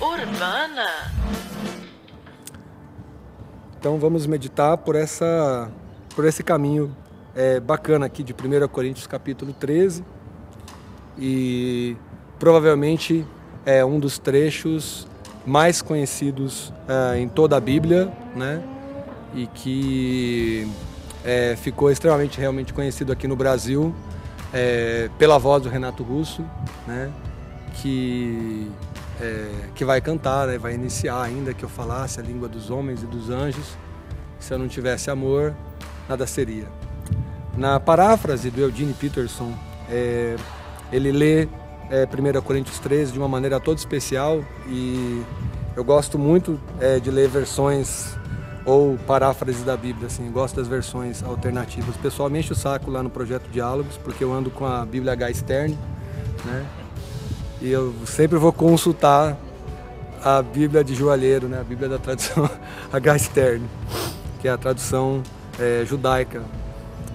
Urbana. Então vamos meditar por, essa, por esse caminho é, bacana aqui de 1 Coríntios capítulo 13 e provavelmente é um dos trechos mais conhecidos é, em toda a Bíblia, né? E que é, ficou extremamente realmente conhecido aqui no Brasil é, pela voz do Renato Russo, né? Que é, que vai cantar, né? vai iniciar ainda que eu falasse a língua dos homens e dos anjos. Se eu não tivesse amor, nada seria. Na paráfrase do Eugene Peterson, é, ele lê é, 1 Coríntios 13 de uma maneira toda especial e eu gosto muito é, de ler versões ou paráfrases da Bíblia, assim, gosto das versões alternativas. Pessoalmente o saco lá no Projeto Diálogos, porque eu ando com a Bíblia H. Stern, né? E eu sempre vou consultar a Bíblia de Joalheiro, né? a Bíblia da tradução H. Stern, que é a tradução é, judaica.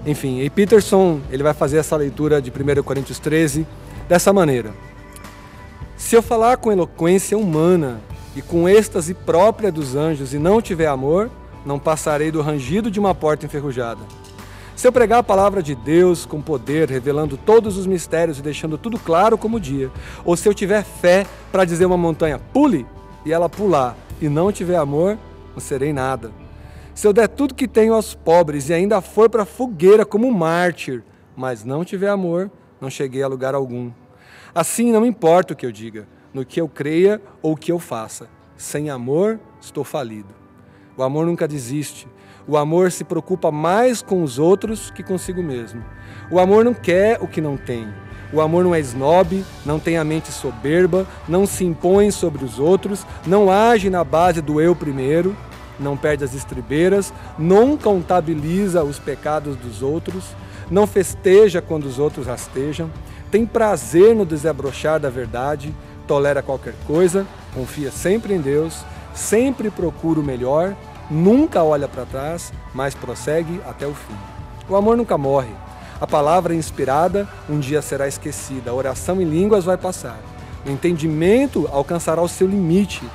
Enfim, e Peterson ele vai fazer essa leitura de 1 Coríntios 13 dessa maneira. Se eu falar com eloquência humana e com êxtase própria dos anjos e não tiver amor, não passarei do rangido de uma porta enferrujada. Se eu pregar a palavra de Deus com poder, revelando todos os mistérios e deixando tudo claro como o dia, ou se eu tiver fé para dizer uma montanha, pule, e ela pular, e não tiver amor, não serei nada. Se eu der tudo que tenho aos pobres e ainda for para a fogueira como mártir, mas não tiver amor, não cheguei a lugar algum. Assim não importa o que eu diga, no que eu creia ou que eu faça. Sem amor, estou falido. O amor nunca desiste. O amor se preocupa mais com os outros que consigo mesmo. O amor não quer o que não tem. O amor não é snob, não tem a mente soberba, não se impõe sobre os outros, não age na base do eu primeiro, não perde as estribeiras, não contabiliza os pecados dos outros, não festeja quando os outros rastejam, tem prazer no desabrochar da verdade, tolera qualquer coisa, confia sempre em Deus, sempre procura o melhor, nunca olha para trás, mas prossegue até o fim. O amor nunca morre. A palavra inspirada um dia será esquecida, a oração em línguas vai passar. O entendimento alcançará o seu limite.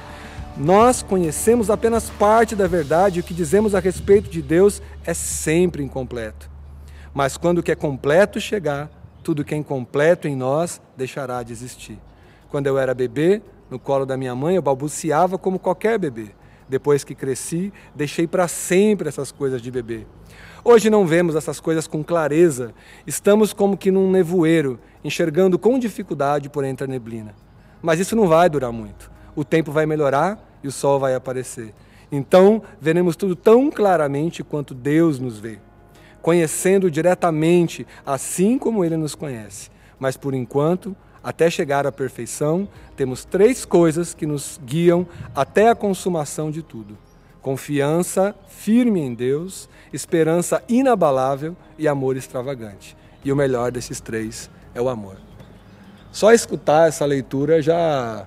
Nós conhecemos apenas parte da verdade e o que dizemos a respeito de Deus é sempre incompleto. Mas quando o que é completo chegar, tudo que é incompleto em nós deixará de existir. Quando eu era bebê, no colo da minha mãe, eu balbuciava como qualquer bebê. Depois que cresci, deixei para sempre essas coisas de bebê. Hoje não vemos essas coisas com clareza, estamos como que num nevoeiro, enxergando com dificuldade por entre a neblina. Mas isso não vai durar muito. O tempo vai melhorar e o sol vai aparecer. Então veremos tudo tão claramente quanto Deus nos vê, conhecendo diretamente, assim como Ele nos conhece. Mas por enquanto, até chegar à perfeição, temos três coisas que nos guiam até a consumação de tudo: confiança firme em Deus, esperança inabalável e amor extravagante. E o melhor desses três é o amor. Só escutar essa leitura já,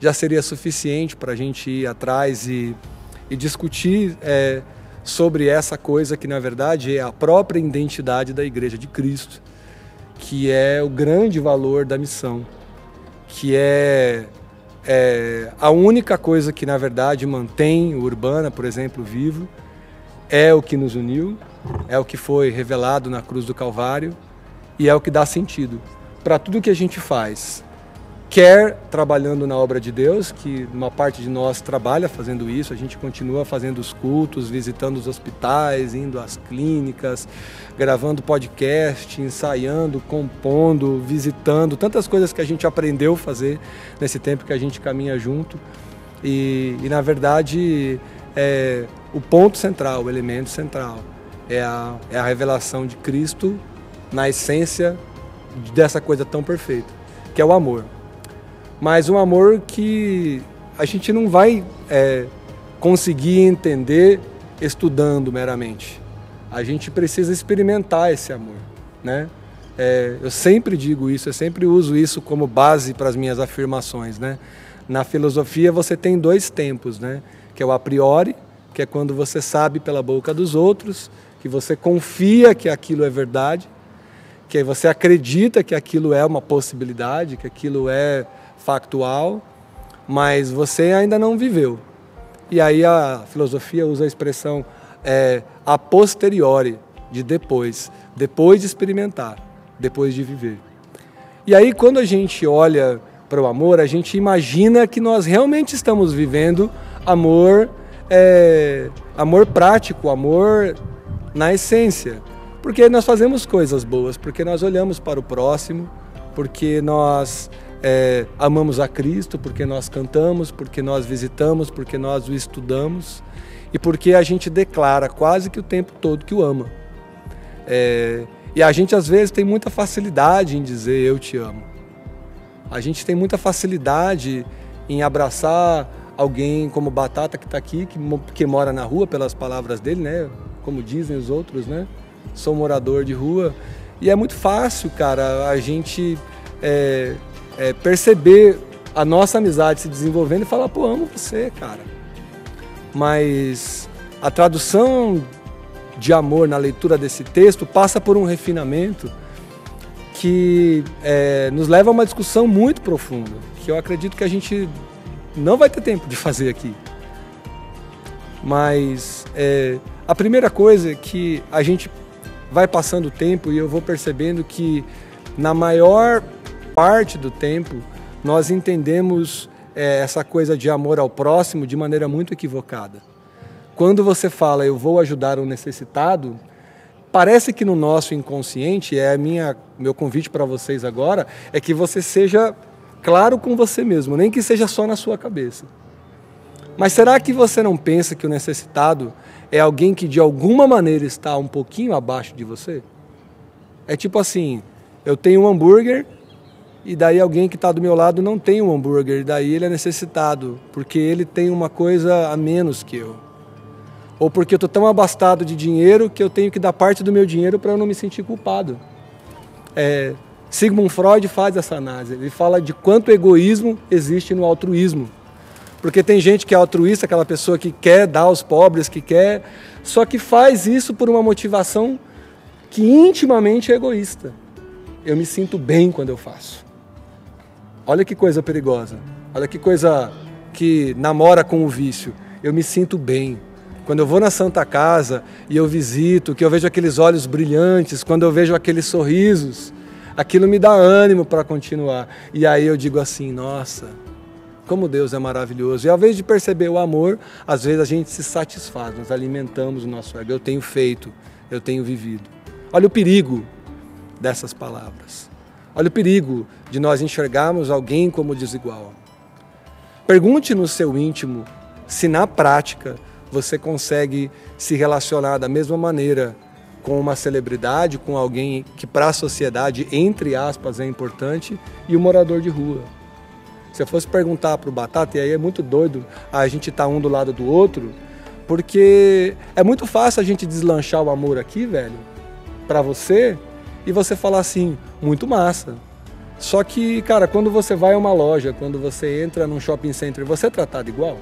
já seria suficiente para a gente ir atrás e, e discutir é, sobre essa coisa que, na verdade, é a própria identidade da Igreja de Cristo que é o grande valor da missão, que é, é a única coisa que, na verdade, mantém o Urbana, por exemplo, vivo, é o que nos uniu, é o que foi revelado na cruz do Calvário e é o que dá sentido para tudo que a gente faz, quer trabalhando na obra de Deus, que uma parte de nós trabalha fazendo isso, a gente continua fazendo os cultos, visitando os hospitais, indo às clínicas, gravando podcast, ensaiando, compondo, visitando, tantas coisas que a gente aprendeu a fazer nesse tempo que a gente caminha junto. E, e na verdade, é, o ponto central, o elemento central, é a, é a revelação de Cristo na essência dessa coisa tão perfeita, que é o amor mas um amor que a gente não vai é, conseguir entender estudando meramente. A gente precisa experimentar esse amor, né? É, eu sempre digo isso, eu sempre uso isso como base para as minhas afirmações, né? Na filosofia você tem dois tempos, né? Que é o a priori, que é quando você sabe pela boca dos outros, que você confia que aquilo é verdade, que você acredita que aquilo é uma possibilidade, que aquilo é factual, mas você ainda não viveu. E aí a filosofia usa a expressão é, a posteriori, de depois, depois de experimentar, depois de viver. E aí quando a gente olha para o amor, a gente imagina que nós realmente estamos vivendo amor, é, amor prático, amor na essência. Porque nós fazemos coisas boas, porque nós olhamos para o próximo, porque nós é, amamos a Cristo, porque nós cantamos, porque nós visitamos, porque nós o estudamos e porque a gente declara quase que o tempo todo que o ama. É, e a gente às vezes tem muita facilidade em dizer eu te amo. A gente tem muita facilidade em abraçar alguém como Batata que está aqui, que, que mora na rua, pelas palavras dele, né? Como dizem os outros, né? Sou morador de rua. E é muito fácil, cara, a gente é, é, perceber a nossa amizade se desenvolvendo e falar, pô, amo você, cara. Mas a tradução de amor na leitura desse texto passa por um refinamento que é, nos leva a uma discussão muito profunda, que eu acredito que a gente não vai ter tempo de fazer aqui. Mas é, a primeira coisa que a gente vai passando o tempo e eu vou percebendo que na maior parte do tempo nós entendemos é, essa coisa de amor ao próximo de maneira muito equivocada. Quando você fala eu vou ajudar um necessitado, Parece que no nosso inconsciente, é minha meu convite para vocês agora, é que você seja claro com você mesmo, nem que seja só na sua cabeça. Mas será que você não pensa que o necessitado é alguém que de alguma maneira está um pouquinho abaixo de você? É tipo assim, eu tenho um hambúrguer e daí alguém que está do meu lado não tem um hambúrguer, daí ele é necessitado, porque ele tem uma coisa a menos que eu ou porque eu estou tão abastado de dinheiro que eu tenho que dar parte do meu dinheiro para eu não me sentir culpado. É, Sigmund Freud faz essa análise. Ele fala de quanto egoísmo existe no altruísmo. Porque tem gente que é altruísta, aquela pessoa que quer dar aos pobres, que quer, só que faz isso por uma motivação que intimamente é egoísta. Eu me sinto bem quando eu faço. Olha que coisa perigosa. Olha que coisa que namora com o vício. Eu me sinto bem. Quando eu vou na Santa Casa e eu visito, que eu vejo aqueles olhos brilhantes, quando eu vejo aqueles sorrisos, aquilo me dá ânimo para continuar. E aí eu digo assim: nossa, como Deus é maravilhoso. E ao invés de perceber o amor, às vezes a gente se satisfaz, nós alimentamos o nosso ego. Eu tenho feito, eu tenho vivido. Olha o perigo dessas palavras. Olha o perigo de nós enxergarmos alguém como desigual. Pergunte no seu íntimo se na prática você consegue se relacionar da mesma maneira com uma celebridade, com alguém que para a sociedade, entre aspas, é importante, e o morador de rua. Se eu fosse perguntar para o Batata, e aí é muito doido a gente estar tá um do lado do outro, porque é muito fácil a gente deslanchar o amor aqui, velho, para você, e você falar assim, muito massa. Só que, cara, quando você vai a uma loja, quando você entra num shopping center, você é tratado igual?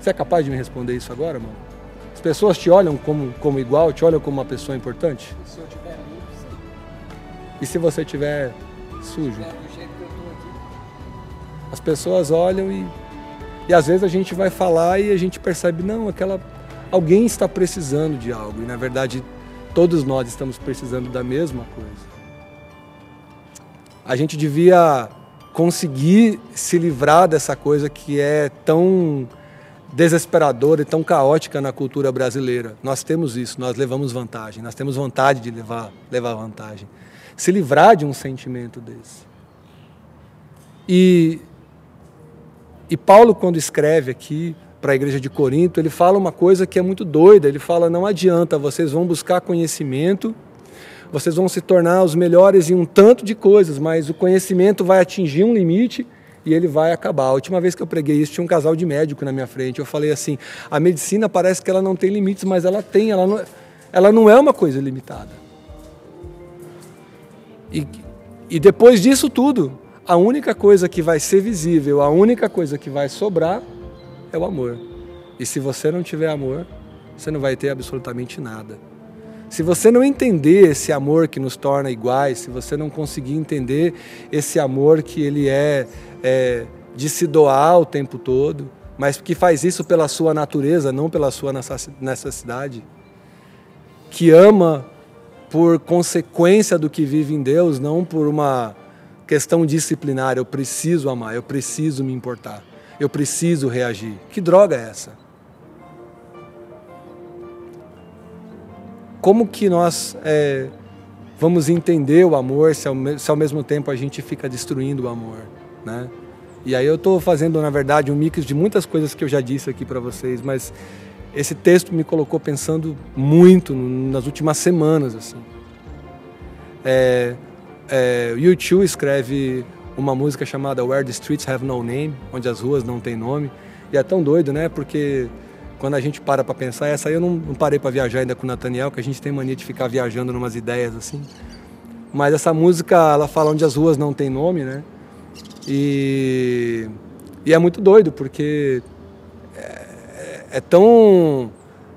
Você é capaz de me responder isso agora, mano? As pessoas te olham como, como igual, te olham como uma pessoa importante? Se eu tiver limpo, sim. E se você tiver sujo? É do jeito que eu tô aqui. As pessoas olham e, e às vezes a gente vai falar e a gente percebe, não, aquela alguém está precisando de algo. E na verdade todos nós estamos precisando da mesma coisa. A gente devia conseguir se livrar dessa coisa que é tão desesperadora e tão caótica na cultura brasileira. Nós temos isso, nós levamos vantagem, nós temos vontade de levar, levar vantagem. Se livrar de um sentimento desse. E, e Paulo, quando escreve aqui para a igreja de Corinto, ele fala uma coisa que é muito doida. Ele fala: não adianta, vocês vão buscar conhecimento, vocês vão se tornar os melhores em um tanto de coisas, mas o conhecimento vai atingir um limite e ele vai acabar. A última vez que eu preguei isso, tinha um casal de médico na minha frente. Eu falei assim: a medicina parece que ela não tem limites, mas ela tem, ela não, ela não é uma coisa limitada. E, e depois disso tudo, a única coisa que vai ser visível, a única coisa que vai sobrar é o amor. E se você não tiver amor, você não vai ter absolutamente nada. Se você não entender esse amor que nos torna iguais, se você não conseguir entender esse amor que ele é, é de se doar o tempo todo, mas que faz isso pela sua natureza, não pela sua necessidade, que ama por consequência do que vive em Deus, não por uma questão disciplinar. Eu preciso amar, eu preciso me importar, eu preciso reagir. Que droga é essa? Como que nós é, vamos entender o amor se ao, se ao, mesmo tempo a gente fica destruindo o amor, né? E aí eu estou fazendo, na verdade, um mix de muitas coisas que eu já disse aqui para vocês, mas esse texto me colocou pensando muito nas últimas semanas, assim. É, é, U2 escreve uma música chamada Where the Streets Have No Name, onde as ruas não têm nome. E é tão doido, né? Porque quando a gente para para pensar, essa aí eu não, não parei para viajar ainda com o Nathaniel, que a gente tem mania de ficar viajando numas ideias assim. Mas essa música, ela fala onde as ruas não têm nome, né? E, e é muito doido, porque é, é, é tão.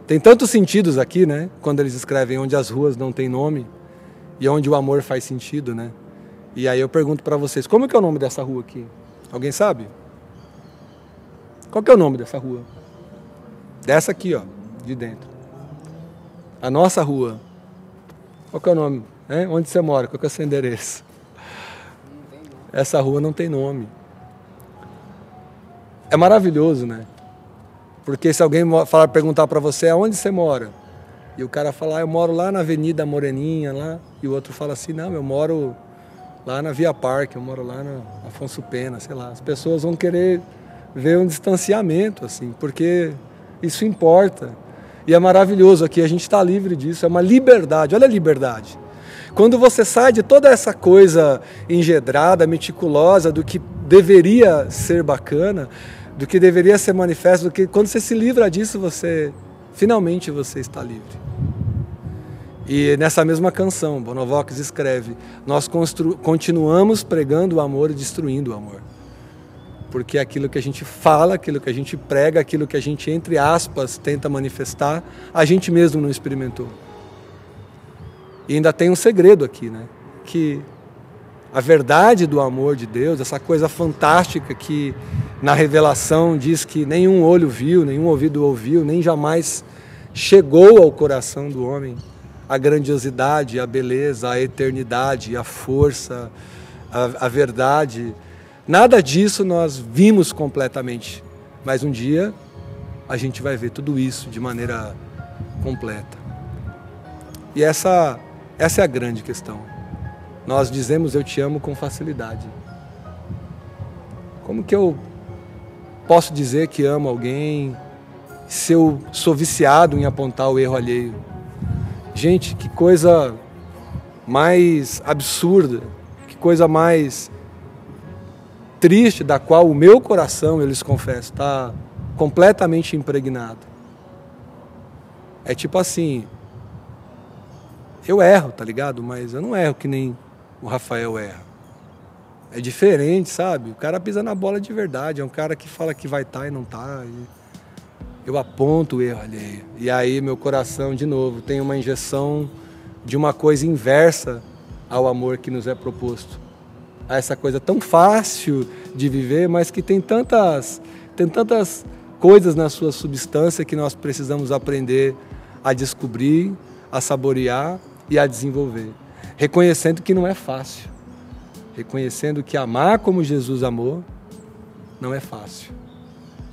Tem tantos sentidos aqui, né? Quando eles escrevem onde as ruas não têm nome e onde o amor faz sentido, né? E aí eu pergunto para vocês, como que é o nome dessa rua aqui? Alguém sabe? Qual que é o nome dessa rua? Dessa aqui, ó, de dentro. A nossa rua. Qual que é o nome? É? Onde você mora? Qual que é o seu endereço? Essa rua não tem nome. É maravilhoso, né? Porque se alguém falar, perguntar para você, aonde você mora? E o cara fala, ah, eu moro lá na Avenida Moreninha, lá. E o outro fala assim, não, eu moro lá na Via Parque, eu moro lá na Afonso Pena, sei lá. As pessoas vão querer ver um distanciamento, assim, porque isso importa. E é maravilhoso aqui, a gente está livre disso, é uma liberdade. Olha a liberdade. Quando você sai de toda essa coisa engedrada, meticulosa, do que deveria ser bacana, do que deveria ser manifesto, do que quando você se livra disso, você finalmente você está livre. E nessa mesma canção, Bonovox escreve: Nós continuamos pregando o amor e destruindo o amor. Porque aquilo que a gente fala, aquilo que a gente prega, aquilo que a gente, entre aspas, tenta manifestar, a gente mesmo não experimentou. E ainda tem um segredo aqui, né? Que a verdade do amor de Deus, essa coisa fantástica que na revelação diz que nenhum olho viu, nenhum ouvido ouviu, nem jamais chegou ao coração do homem a grandiosidade, a beleza, a eternidade, a força, a, a verdade. Nada disso nós vimos completamente, mas um dia a gente vai ver tudo isso de maneira completa. E essa, essa é a grande questão. Nós dizemos eu te amo com facilidade. Como que eu posso dizer que amo alguém se eu sou viciado em apontar o erro alheio? Gente, que coisa mais absurda, que coisa mais triste, da qual o meu coração, eu lhes confesso, está completamente impregnado. É tipo assim, eu erro, tá ligado? Mas eu não erro que nem o Rafael erra. É diferente, sabe? O cara pisa na bola de verdade, é um cara que fala que vai estar tá e não tá. E eu aponto o erro alheio. E aí meu coração, de novo, tem uma injeção de uma coisa inversa ao amor que nos é proposto. A essa coisa tão fácil de viver, mas que tem tantas, tem tantas coisas na sua substância que nós precisamos aprender a descobrir, a saborear e a desenvolver. Reconhecendo que não é fácil. Reconhecendo que amar como Jesus amou não é fácil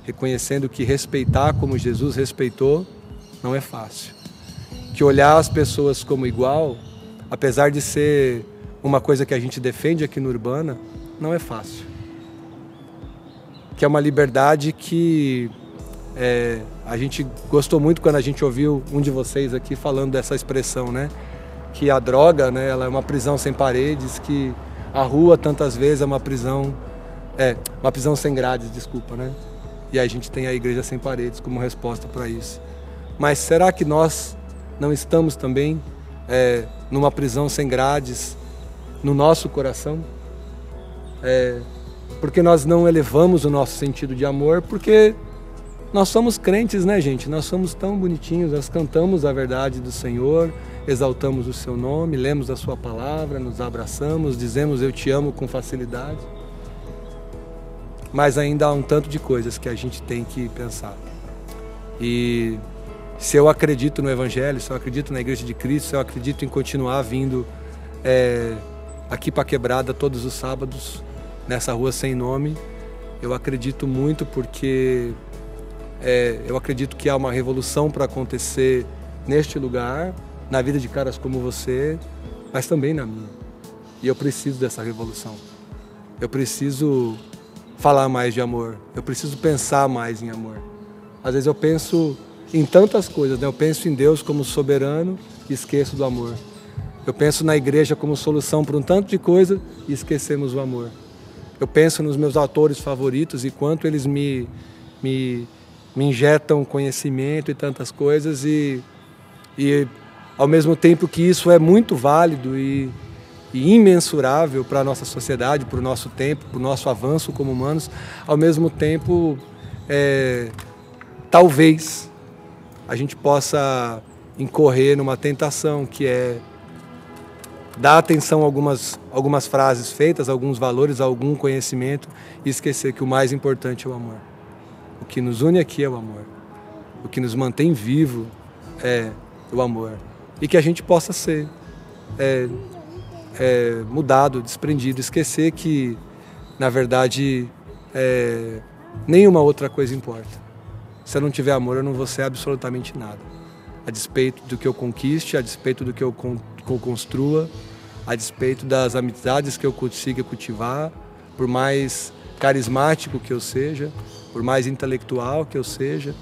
reconhecendo que respeitar como Jesus respeitou não é fácil. Que olhar as pessoas como igual, apesar de ser uma coisa que a gente defende aqui no Urbana, não é fácil. Que é uma liberdade que é, a gente gostou muito quando a gente ouviu um de vocês aqui falando dessa expressão, né? Que a droga, né, ela é uma prisão sem paredes, que a rua tantas vezes é uma prisão, é, uma prisão sem grades, desculpa, né? E a gente tem a Igreja Sem Paredes como resposta para isso. Mas será que nós não estamos também é, numa prisão sem grades no nosso coração? É, porque nós não elevamos o nosso sentido de amor, porque nós somos crentes, né, gente? Nós somos tão bonitinhos, nós cantamos a verdade do Senhor, exaltamos o seu nome, lemos a sua palavra, nos abraçamos, dizemos eu te amo com facilidade. Mas ainda há um tanto de coisas que a gente tem que pensar. E se eu acredito no Evangelho, se eu acredito na Igreja de Cristo, se eu acredito em continuar vindo é, aqui para Quebrada todos os sábados, nessa rua sem nome, eu acredito muito porque é, eu acredito que há uma revolução para acontecer neste lugar, na vida de caras como você, mas também na minha. E eu preciso dessa revolução. Eu preciso falar mais de amor. Eu preciso pensar mais em amor. Às vezes eu penso em tantas coisas, né? Eu penso em Deus como soberano e esqueço do amor. Eu penso na igreja como solução para um tanto de coisa e esquecemos o amor. Eu penso nos meus autores favoritos e quanto eles me, me me injetam conhecimento e tantas coisas e, e ao mesmo tempo que isso é muito válido e, e imensurável para a nossa sociedade, para o nosso tempo, para o nosso avanço como humanos, ao mesmo tempo, é, talvez a gente possa incorrer numa tentação que é dar atenção a algumas, algumas frases feitas, alguns valores, algum conhecimento e esquecer que o mais importante é o amor. O que nos une aqui é o amor. O que nos mantém vivo é o amor. E que a gente possa ser é, é, mudado, desprendido, esquecer que, na verdade, é, nenhuma outra coisa importa. Se eu não tiver amor, eu não vou ser absolutamente nada. A despeito do que eu conquiste, a despeito do que eu construa, a despeito das amizades que eu consiga cultivar, por mais carismático que eu seja, por mais intelectual que eu seja,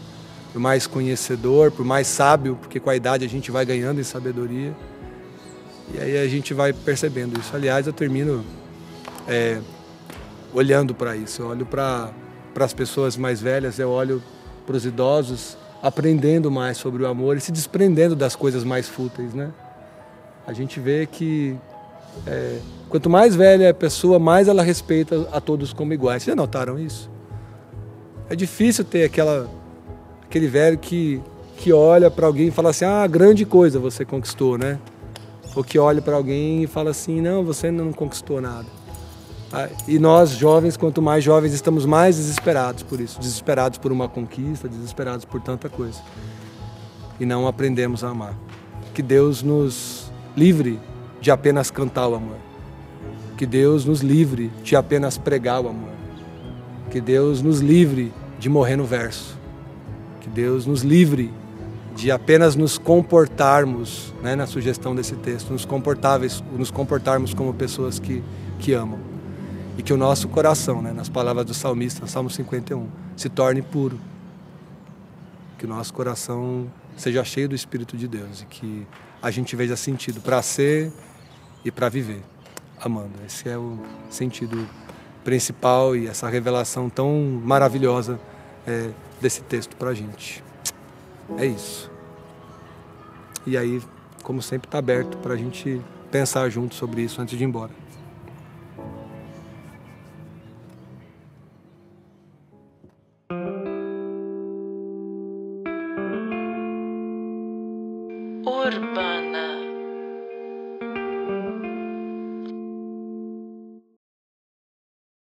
por mais conhecedor, por mais sábio, porque com a idade a gente vai ganhando em sabedoria. E aí a gente vai percebendo isso. Aliás, eu termino é, olhando para isso. Eu olho para as pessoas mais velhas, eu olho para os idosos, aprendendo mais sobre o amor e se desprendendo das coisas mais fúteis, né? A gente vê que é, quanto mais velha é a pessoa, mais ela respeita a todos como iguais. Vocês já notaram isso? É difícil ter aquela, aquele velho que, que olha para alguém e fala assim: ah, grande coisa você conquistou, né? Ou que olha para alguém e fala assim: não, você não conquistou nada. Ah, e nós, jovens, quanto mais jovens, estamos mais desesperados por isso desesperados por uma conquista, desesperados por tanta coisa. E não aprendemos a amar. Que Deus nos livre de apenas cantar o amor. Que Deus nos livre de apenas pregar o amor. Que Deus nos livre de morrer no verso. Que Deus nos livre de apenas nos comportarmos, né, na sugestão desse texto, nos comportáveis, nos comportarmos como pessoas que, que amam. E que o nosso coração, né, nas palavras do salmista, Salmo 51, se torne puro. Que o nosso coração seja cheio do Espírito de Deus e que a gente veja sentido para ser e para viver, amando. Esse é o sentido principal e essa revelação tão maravilhosa é, desse texto para a gente. É isso. E aí, como sempre, está aberto para a gente pensar junto sobre isso antes de ir embora.